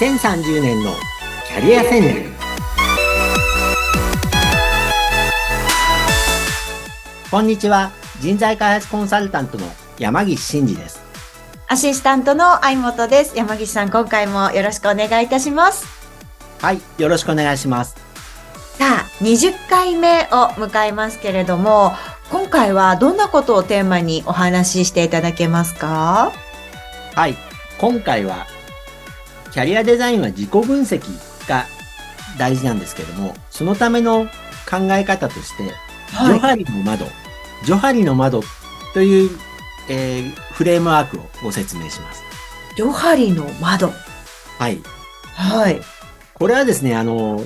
2030年のキャリア戦略。こんにちは。人材開発コンサルタントの山岸真嗣です。アシスタントの相本です。山岸さん今回もよろしくお願いいたします。はいよろしくお願いします。さあ20回目を迎えますけれども今回はどんなことをテーマにお話ししていただけますか？はい今回はキャリアデザインは自己分析が大事なんですけども、そのための考え方として、はい、ジョハリの窓、ジョハリの窓という、えー、フレームワークをご説明します。ジョハリの窓。はい。はい。これはですね、あの、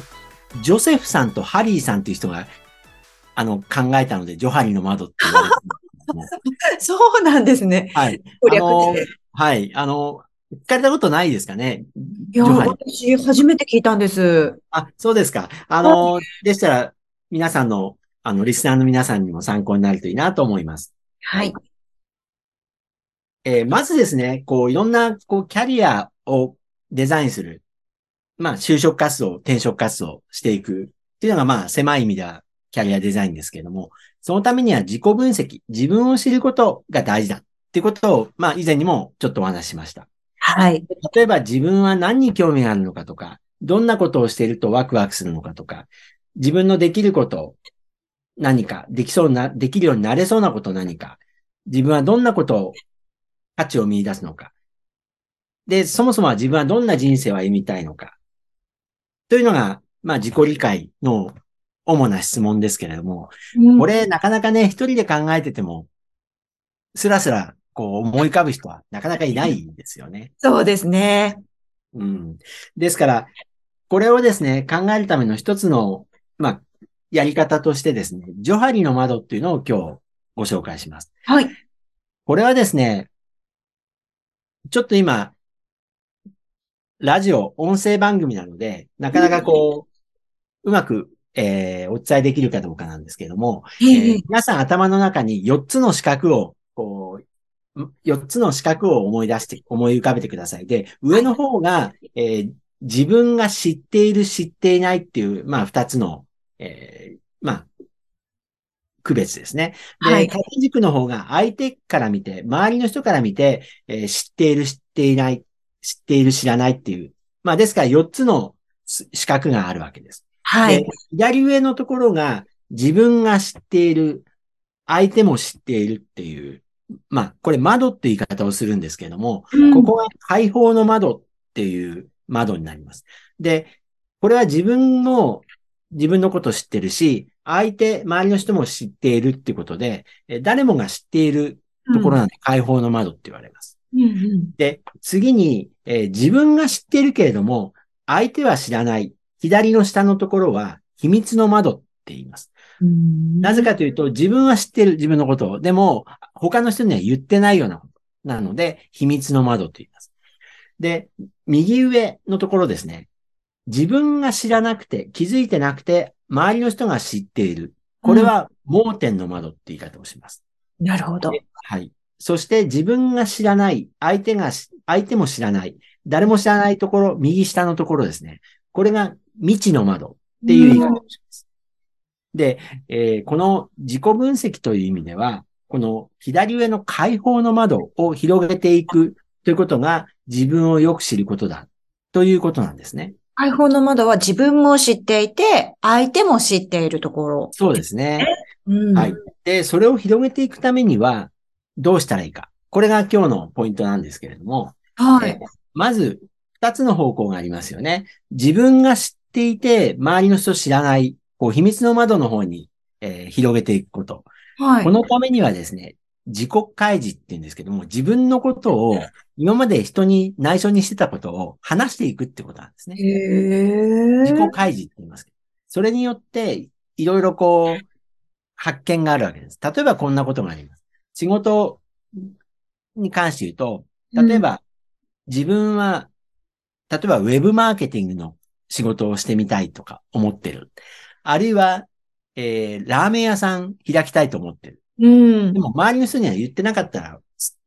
ジョセフさんとハリーさんという人が、あの、考えたので、ジョハリの窓って言われて そうなんですね。はい。あのはい。あの、聞かれたことないですかね？いや、私、初めて聞いたんです。あ、そうですか。あの、でしたら、皆さんの、あの、リスナーの皆さんにも参考になるといいなと思います。はい。えー、まずですね、こう、いろんな、こう、キャリアをデザインする。まあ、就職活動、転職活動していくっていうのが、まあ、狭い意味ではキャリアデザインですけれども、そのためには自己分析、自分を知ることが大事だっていうことを、まあ、以前にもちょっとお話ししました。はい。例えば自分は何に興味があるのかとか、どんなことをしているとワクワクするのかとか、自分のできること何か、できそうな、できるようになれそうなこと何か、自分はどんなことを、価値を見出すのか。で、そもそもは自分はどんな人生を歩みたいのか。というのが、まあ自己理解の主な質問ですけれども、うん、これなかなかね、一人で考えてても、スラスラこう思い浮かぶ人はなかなかいないんですよね。そうですね。うん。ですから、これをですね、考えるための一つの、まあ、やり方としてですね、ジョハリの窓っていうのを今日ご紹介します。はい。これはですね、ちょっと今、ラジオ、音声番組なので、なかなかこう、うまく、えー、お伝えできるかどうかなんですけども、えー、皆さん頭の中に4つの四角を、4つの四角を思い出して、思い浮かべてください。で、上の方が、えー、自分が知っている、知っていないっていう、まあ、2つの、えー、まあ、区別ですね。で、はい、縦軸の方が相手から見て、周りの人から見て、えー、知っている、知っていない、知っている、知らないっていう。まあ、ですから4つの四角があるわけです。はい。左上のところが自分が知っている、相手も知っているっていう、まあ、これ窓って言い方をするんですけども、うん、ここが開放の窓っていう窓になります。で、これは自分の、自分のことを知ってるし、相手、周りの人も知っているってことで、誰もが知っているところなんで、開放の窓って言われます。うんうん、で、次に、えー、自分が知っているけれども、相手は知らない。左の下のところは秘密の窓って言います。なぜかというと、自分は知ってる、自分のことを。でも、他の人には言ってないようなこと。なので、秘密の窓と言います。で、右上のところですね。自分が知らなくて、気づいてなくて、周りの人が知っている。これは盲点の窓って言い方をします。なるほど。はい。そして自分が知らない、相手が、相手も知らない、誰も知らないところ、右下のところですね。これが未知の窓っていう言い方をします。で、えー、この自己分析という意味では、この左上の開放の窓を広げていくということが自分をよく知ることだということなんですね。開放の窓は自分も知っていて、相手も知っているところ。そうですね。うん、はい。で、それを広げていくためには、どうしたらいいか。これが今日のポイントなんですけれども。はい。まず、二つの方向がありますよね。自分が知っていて、周りの人知らないこう、秘密の窓の方に、えー、広げていくこと。はい。このためにはですね、自己開示って言うんですけども、自分のことを、今まで人に内緒にしてたことを話していくってことなんですね。へ自己開示って言いますけど。それによって、いろいろこう、発見があるわけです。例えばこんなことがあります。仕事に関して言うと、例えば、自分は、例えばウェブマーケティングの仕事をしてみたいとか思ってる。あるいは、えー、ラーメン屋さん開きたいと思ってる。うん。でも、周りの人には言ってなかったら、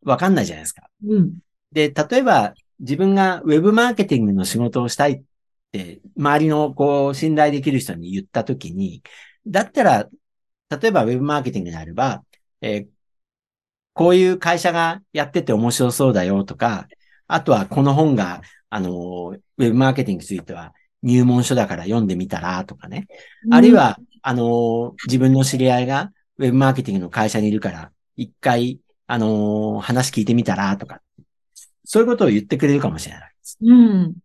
わかんないじゃないですか。うん。で、例えば、自分がウェブマーケティングの仕事をしたいって、周りのこう、信頼できる人に言ったときに、だったら、例えばウェブマーケティングであれば、えーこういう会社がやってて面白そうだよとか、あとはこの本が、あの、ウェブマーケティングについては入門書だから読んでみたらとかね。あるいは、あの、自分の知り合いがウェブマーケティングの会社にいるから、一回、あの、話聞いてみたらとか、そういうことを言ってくれるかもしれないです。うん。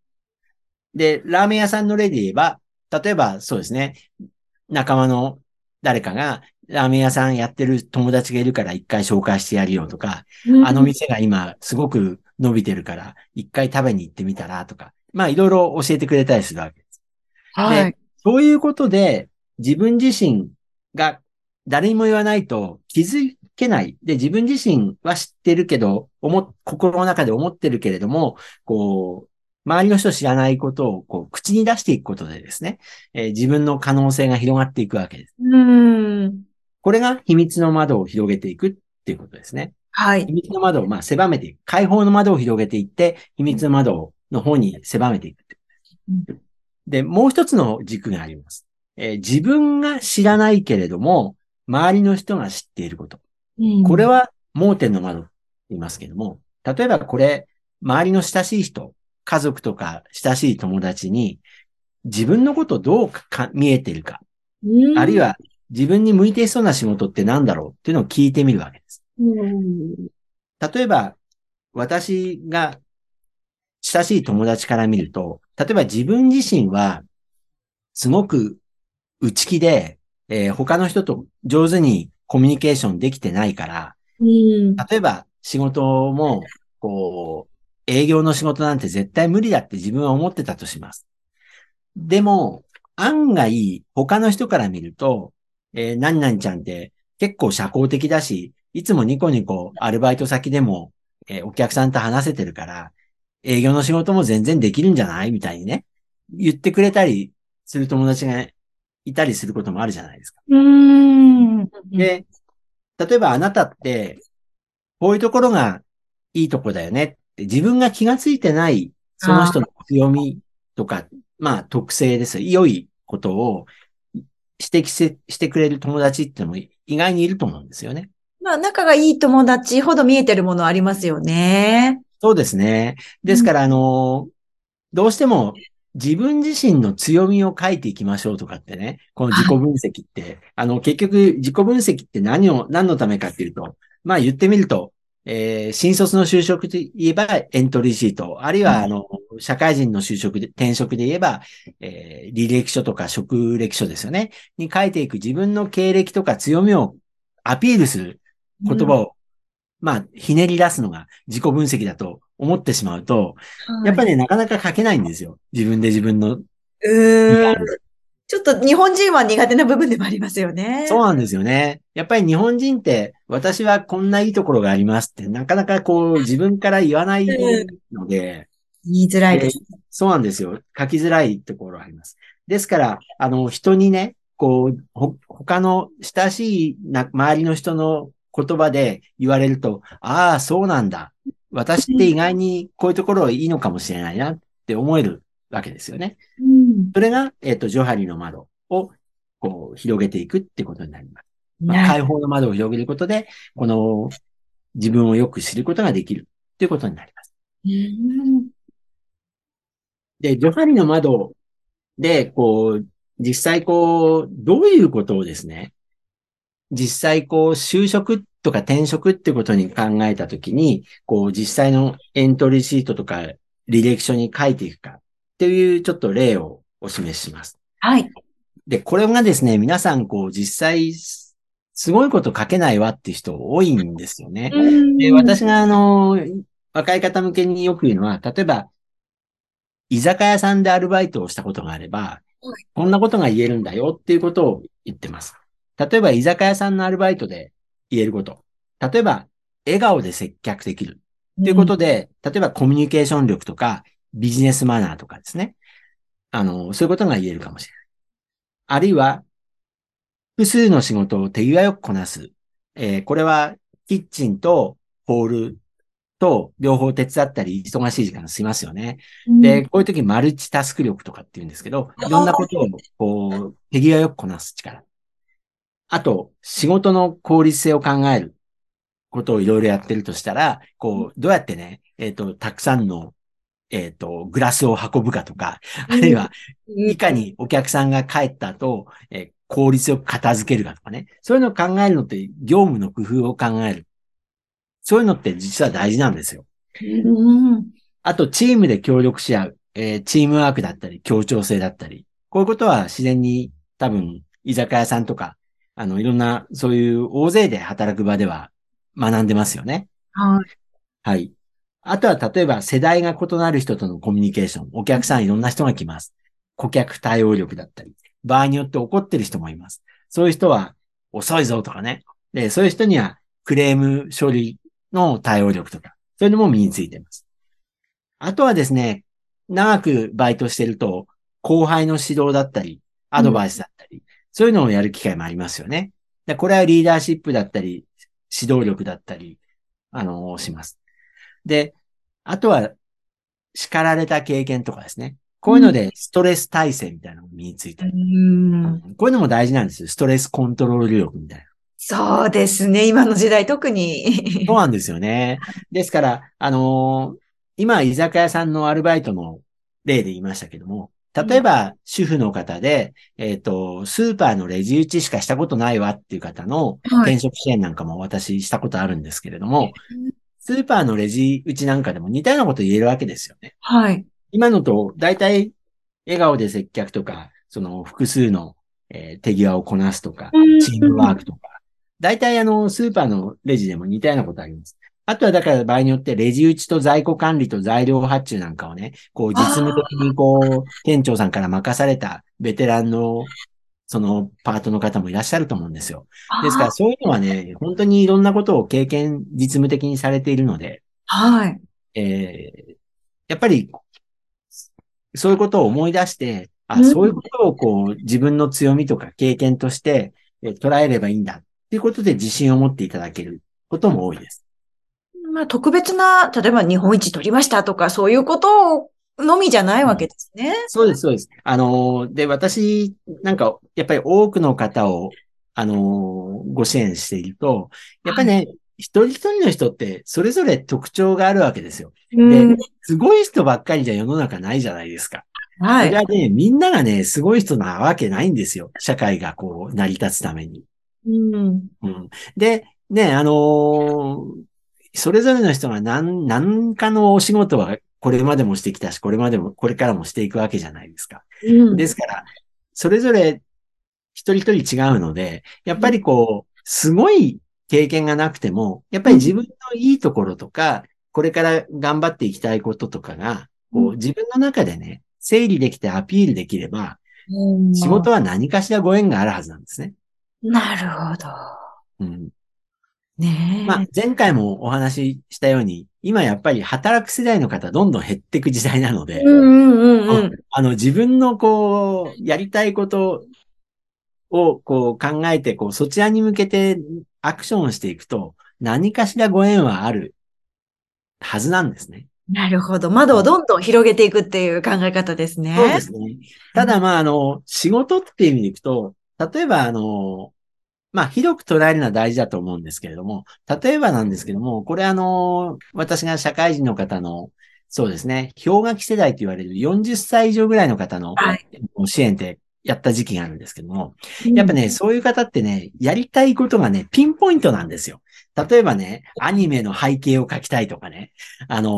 で、ラーメン屋さんの例で言えば、例えばそうですね、仲間の誰かが、ラーメン屋さんやってる友達がいるから一回紹介してやるよとか、あの店が今すごく伸びてるから一回食べに行ってみたらとか、まあいろいろ教えてくれたりするわけです。はい。そういうことで自分自身が誰にも言わないと気づけない。で、自分自身は知ってるけど、思、心の中で思ってるけれども、こう、周りの人知らないことをこう口に出していくことでですね、えー自分の可能性が広がっていくわけです。うん。これが秘密の窓を広げていくっていうことですね。はい秘。密の窓をまあ狭めていく。開放の窓を広げていって、秘密の窓の方に狭めていくです。で、もう一つの軸があります。えー自分が知らないけれども、周りの人が知っていること。これは、は盲点の窓と言いますけども、例えばこれ、周りの親しい人、家族とか親しい友達に、自分のことどうか見えてるか、うんあるい、は自分に向いていそうな仕事って何だろうっていうのを聞いてみるわけです。うん例えば、私が親しい友達から見ると、例えば自分自身は、すごく内気で、えー他の人と上手にコミュニケーションできてないから、うん例えば仕事も、こう、営業の仕事なんて絶対無理だって自分は思ってたとします。でも、案外、他の人から見ると、えー何々ちゃんって結構社交的だし、いつもニコニコアルバイト先でも、えーお客さんと話せてるから、営業の仕事も全然できるんじゃない？みたいにね、言ってくれたりする友達がいたりすることもあるじゃないですか。うん。で、例えばあなたって、こういうところがいいとこだよねって自分が気がついてないその人の強みとか、まあ特性です。良いことを指摘してしてくれる友達ってのも意外にいると思うんですよね。まあ、仲がいい友達ほど見えてるものありますよね。そうですね。ですから、あの、どうしても自分自身の強みを書いていきましょうとかってね、この自己分析って、あの、結局自己分析って何を、何のためかっていうと、まあ言ってみると、えー新卒の就職で言えばエントリーシート、あるいは、あの、社会人の就職で、転職で言えば、えー履歴書とか職歴書ですよね。に書いていく自分の経歴とか強みをアピールする言葉を、まあ、ひねり出すのが自己分析だと思ってしまうと、やっぱり、りね、なかなか書けないんですよ。自分で自分の。うーん。ちょっと日本人は苦手な部分でもありますよね。そうなんですよね。やっぱり日本人って、私はこんないいところがありますって、なかなかこう、自分から言わないので、言いづらいです。そうなんですよ。書きづらいところあります。ですから、あの、人にね、こう、ほ、他の親しいな、周りの人の言葉で言われると、ああ、そうなんだ。私って意外にこういうところいいのかもしれないなって思えるわけですよね。うんそれが、えっ、と、ジョハリの窓を、こう、広げていくってことになります。まあ、な開放の窓を広げることで、この、自分をよく知ることができるっていうことになります。うんで、ジョハリの窓で、こう、実際こう、どういうことをですね、実際こう、就職とか転職ってことに考えたときに、こう、実際のエントリーシートとか履歴書に書いていくかっていうちょっと例をお示しします。はい。で、これがですね、皆さんこう、実際、すすごいこと書けないわっていう人多いんですよね。で、私があの、若い方向けによく言うのは、例えば、居酒屋さんでアルバイトをしたことがあればはい、こんなことが言えるんだよっていうことを言ってます。例えば、居酒屋さんのアルバイトで言えること。例えば、笑顔で接客できる。っていうことで、例えばコミュニケーション力とか、ビジネスマナーとかですね。あの、そういうことが言えるかもしれない。あるいは、複数の仕事を手際よくこなす。えーこれは、キッチンとホールと両方手伝ったり忙しい時間しますよね。うんで、こういう時マルチタスク力とかって言うんですけど、いろんなことをこう、手際よくこなす力。あと、仕事の効率性を考えることをいろいろやってるとしたら、こう、どうやってね、えっ、と、たくさんの、えっ、と、グラスを運ぶかとか、あるいは、いかにお客さんが帰った後、えー効率よく片付けるかとかね。そういうのを考えるのって、業務の工夫を考える。そういうのって実は大事なんですよ。うんあと、チームで協力し合う。えーチームワークだったり、協調性だったり。こういうことは自然に多分、居酒屋さんとか、あの、いろんな、そういう大勢で働く場では学んでますよね。はい。はい。あとは、例えば世代が異なる人とのコミュニケーション。お客さんいろんな人が来ます。顧客対応力だったり。場合によって怒ってる人もいます。そういう人は遅いぞとかね。で、そういう人にはクレーム処理の対応力とか、そういうのも身についています。あとはですね、長くバイトしてると、後輩の指導だったり、アドバイスだったり、そういうのをやる機会もありますよね。でこれはリーダーシップだったり、指導力だったり、あの、します。で、あとは、叱られた経験とかですね。こういうので、ストレス耐性みたいなのが身についたり、うんこういうのも大事なんですよ。ストレスコントロール力みたいな。そうですね。今の時代特に。そうなんですよね。ですから、あのー今、居酒屋さんのアルバイトの例で言いましたけども、例えば、主婦の方で、えっ、と、スーパーのレジ打ちしかしたことないわっていう方のはい転職支援なんかも私したことあるんですけれども、スーパーのレジ打ちなんかでも似たようなこと言えるわけですよね。はい。今のと、大体、笑顔で接客とか、その複数の、えー手際をこなすとか、チームワークとか、大体あの、スーパーのレジでも似たようなことあります。あとはだから場合によってレジ打ちと在庫管理と材料発注なんかをね、こう実務的にこう、店長さんから任されたベテランの、そのパートの方もいらっしゃると思うんですよ。ですからそういうのはね、本当にいろんなことを経験、実務的にされているので、はい。えーやっぱり、そういうことを思い出して、あ、うんそういうことをこう、自分の強みとか経験として、えー捉えればいいんだっていうことで自信を持っていただけることも多いです。まあ、特別な、例えば日本一取りましたとか、そういうことのみじゃないわけですね。そうです、そうです。あのー、で、私、なんか、やっぱり多くの方を、あのー、ご支援していると、やっぱりね、一人一人の人って、それぞれ特徴があるわけですよ。うんで、すごい人ばっかりじゃ世の中ないじゃないですか。はい。それはね、みんながね、すごい人なわけないんですよ。社会がこう、成り立つために。うん。うん。で、ね、あのーそれぞれの人が何、何かのお仕事はこれまでもしてきたし、これまでも、これからもしていくわけじゃないですか。うんですから、それぞれ一人一人違うので、やっぱりこう、すごい経験がなくても、やっぱり自分のいいところとか、これから頑張っていきたいこととかが、こう、自分の中でね、整理できてアピールできれば、うん仕事は何かしらご縁があるはずなんですね。なるほど。うん。ねえ。まあ、前回もお話ししたように、今やっぱり働く世代の方どんどん減っていく時代なので。あの、自分のこう、やりたいことをこう考えて、こう、そちらに向けてアクションをしていくと、何かしらご縁はあるはずなんですね。なるほど。窓をどんどん広げていくっていう考え方ですね。そうですね。ただ、まあ、あの、仕事っていう意味でいくと、例えば、あの、まあ、広く捉えるのは大事だと思うんですけれども、例えばなんですけども、これあの、私が社会人の方の、そうですね、氷河期世代と言われる40歳以上ぐらいの方のはい支援ってやった時期があるんですけども、うんやっぱね、そういう方ってね、やりたいことがね、ピンポイントなんですよ。例えばね、アニメの背景を描きたいとかね、あの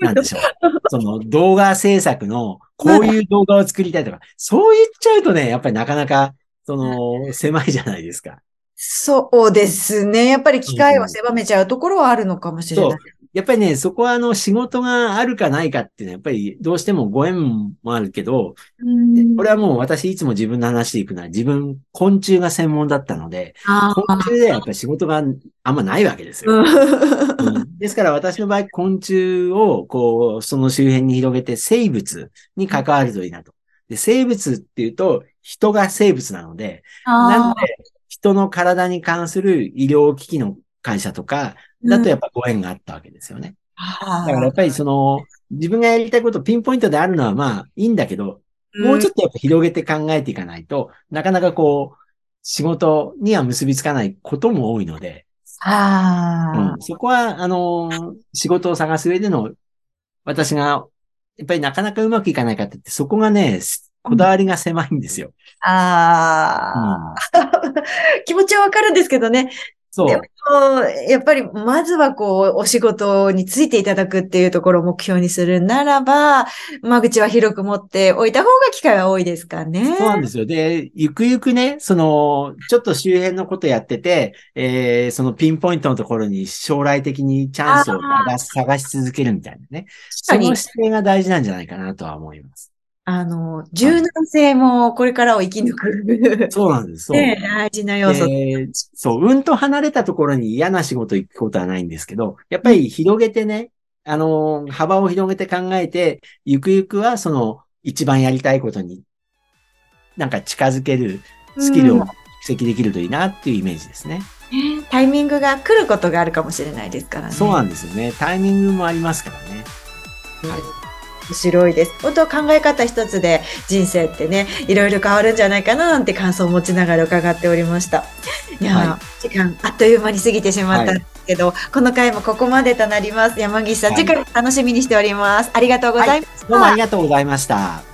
ーなんでしょう。その動画制作のこういう動画を作りたいとか、そう言っちゃうとね、やっぱりなかなか、その、狭いじゃないですか。そうですね。やっぱり機会を狭めちゃうところはあるのかもしれない。やっぱりね、そこはあの仕事があるかないかっていうのは、やっぱりどうしてもご縁もあるけど、うんこれはもう私いつも自分の話でいくのは、自分、昆虫が専門だったので、あ昆虫でやっぱり仕事があんまないわけですよ。ーうんですから私の場合、昆虫を、こう、その周辺に広げて生物に関わるといいなと。で、生物っていうと、人が生物なので、なのあで、人の体に関する医療機器の会社とか、だとやっぱご縁があったわけですよね。だからやっぱりその、自分がやりたいことピンポイントであるのはまあいいんだけど、もうちょっとやっぱ広げて考えていかないと、なかなかこう、仕事には結びつかないことも多いので、ああ、うん、そこは、あの、仕事を探す上での、私が、やっぱりなかなかうまくいかないかって言って、そこがね、こだわりが狭いんですよ。ああ、気持ちはわかるんですけどね。そう。でも、やっぱり、まずはこう、お仕事についていただくっていうところを目標にするならば、間口は広く持っておいた方が機会は多いですかね。そうなんですよ。で、ゆくゆくね、その、ちょっと周辺のことやってて、えー、そのピンポイントのところに将来的にチャンスを探し探し続けるみたいなね。その姿勢が大事なんじゃないかなとは思います。あの、柔軟性もこれからを生き抜く。そうなんです。そう。ね、大事な要素。でそう、うんと離れたところに嫌な仕事行くことはないんですけど、やっぱり広げてね、あの、幅を広げて考えて、ゆくゆくはその、一番やりたいことに、なんか近づけるスキルを蓄積できるといいなっていうイメージですね。ねタイミングが来ることがあるかもしれないですからね。そうなんですよね。タイミングもありますからね。はい。面白いです。本当考え方一つで人生ってね、いろいろ変わるんじゃないかななんて感想を持ちながら伺っておりました。いや、は時間あっという間に過ぎてしまったんですけど、この回もここまでとなります。山岸さん、はい次回楽しみにしております。ありがとうございました。どうもありがとうございました。